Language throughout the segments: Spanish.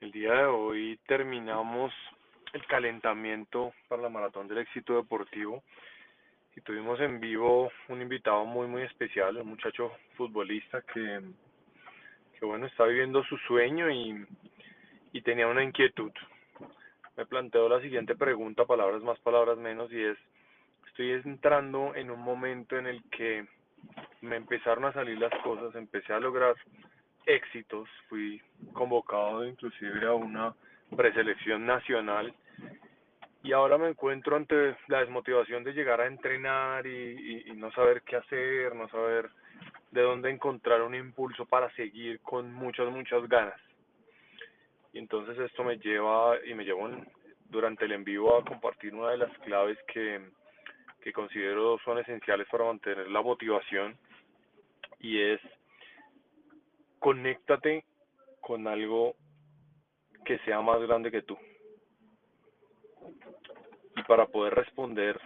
El día de hoy terminamos el calentamiento para la maratón del éxito deportivo y tuvimos en vivo un invitado muy muy especial, un muchacho futbolista que, que bueno, está viviendo su sueño y, y tenía una inquietud. Me planteó la siguiente pregunta, palabras más, palabras menos, y es, estoy entrando en un momento en el que me empezaron a salir las cosas, empecé a lograr éxitos, fui convocado inclusive a una preselección nacional y ahora me encuentro ante la desmotivación de llegar a entrenar y, no saber qué hacer, no saber de dónde encontrar un impulso para seguir con muchas, muchas ganas. Y entonces esto me lleva y me llevó durante el en vivo a compartir una de las claves que, que considero son esenciales para mantener la motivación y es conéctate con algo que sea más grande que tú. Y para poder responder,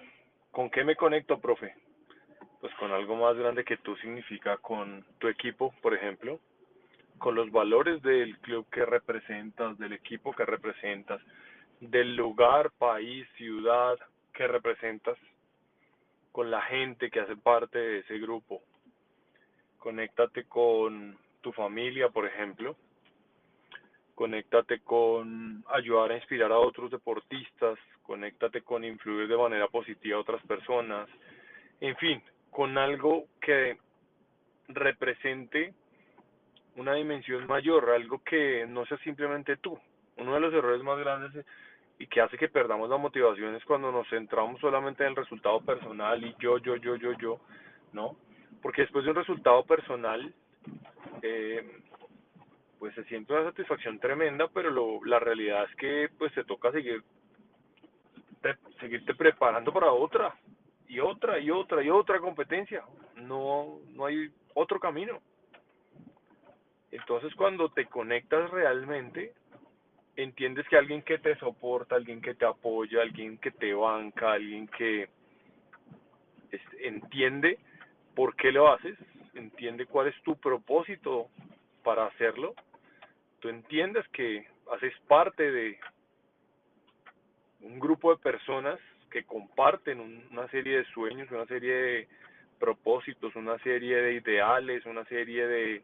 ¿con qué me conecto, profe? Pues con algo más grande que tú significa con tu equipo, por ejemplo, con los valores del club que representas, del equipo que representas, del lugar, país, ciudad que representas, con la gente que hace parte de ese grupo. Conéctate con tu familia, por ejemplo. Conéctate con ayudar a inspirar a otros deportistas, conéctate con influir de manera positiva a otras personas, en fin, con algo que represente una dimensión mayor, algo que no sea simplemente tú. Uno de los errores más grandes y que hace que perdamos la motivación es cuando nos centramos solamente en el resultado personal y yo, yo, yo, yo, yo, ¿no? Porque después de un resultado personal eh, pues se siente una satisfacción tremenda, pero lo, la realidad es que pues te toca seguir seguirte preparando para otra y otra y otra y otra competencia. No no hay otro camino. Entonces cuando te conectas realmente entiendes que alguien que te soporta, alguien que te apoya, alguien que te banca, alguien que entiende por qué lo haces, entiende cuál es tu propósito para hacerlo, tú entiendes que haces parte de un grupo de personas que comparten una serie de sueños, una serie de propósitos, una serie de ideales, una serie de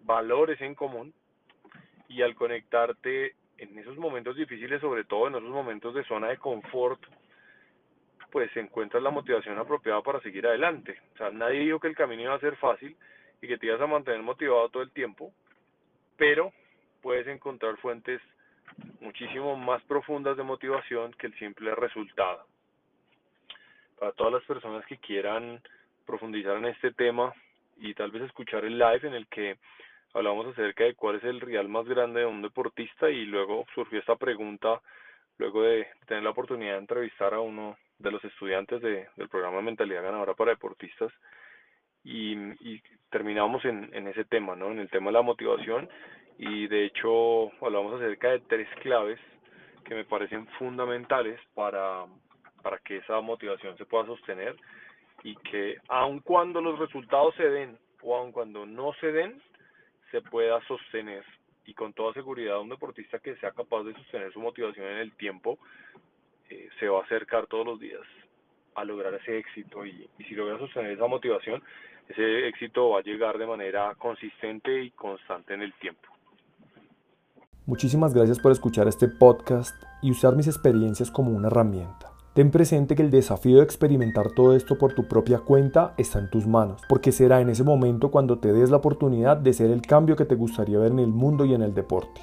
valores en común. Y al conectarte en esos momentos difíciles, sobre todo en esos momentos de zona de confort, pues encuentras la motivación apropiada para seguir adelante. O sea, nadie dijo que el camino iba a ser fácil y que te ibas a mantener motivado todo el tiempo, pero puedes encontrar fuentes muchísimo más profundas de motivación que el simple resultado. Para todas las personas que quieran profundizar en este tema y tal vez escuchar el live en el que hablamos acerca de cuál es el real más grande de un deportista y luego surgió esta pregunta luego de tener la oportunidad de entrevistar a uno de los estudiantes de, del programa Mentalidad Ganadora para Deportistas y, y terminamos en, en ese tema, ¿no? En el tema de la motivación y de hecho hablamos acerca de tres claves que me parecen fundamentales para, para que esa motivación se pueda sostener y que aun cuando los resultados se den o aun cuando no se den, se pueda sostener y con toda seguridad un deportista que sea capaz de sostener su motivación en el tiempo eh, se va a acercar todos los días a lograr ese éxito y, y si logra sostener esa motivación, ese éxito va a llegar de manera consistente y constante en el tiempo. Muchísimas gracias por escuchar este podcast y usar mis experiencias como una herramienta. Ten presente que el desafío de experimentar todo esto por tu propia cuenta está en tus manos, porque será en ese momento cuando te des la oportunidad de ser el cambio que te gustaría ver en el mundo y en el deporte.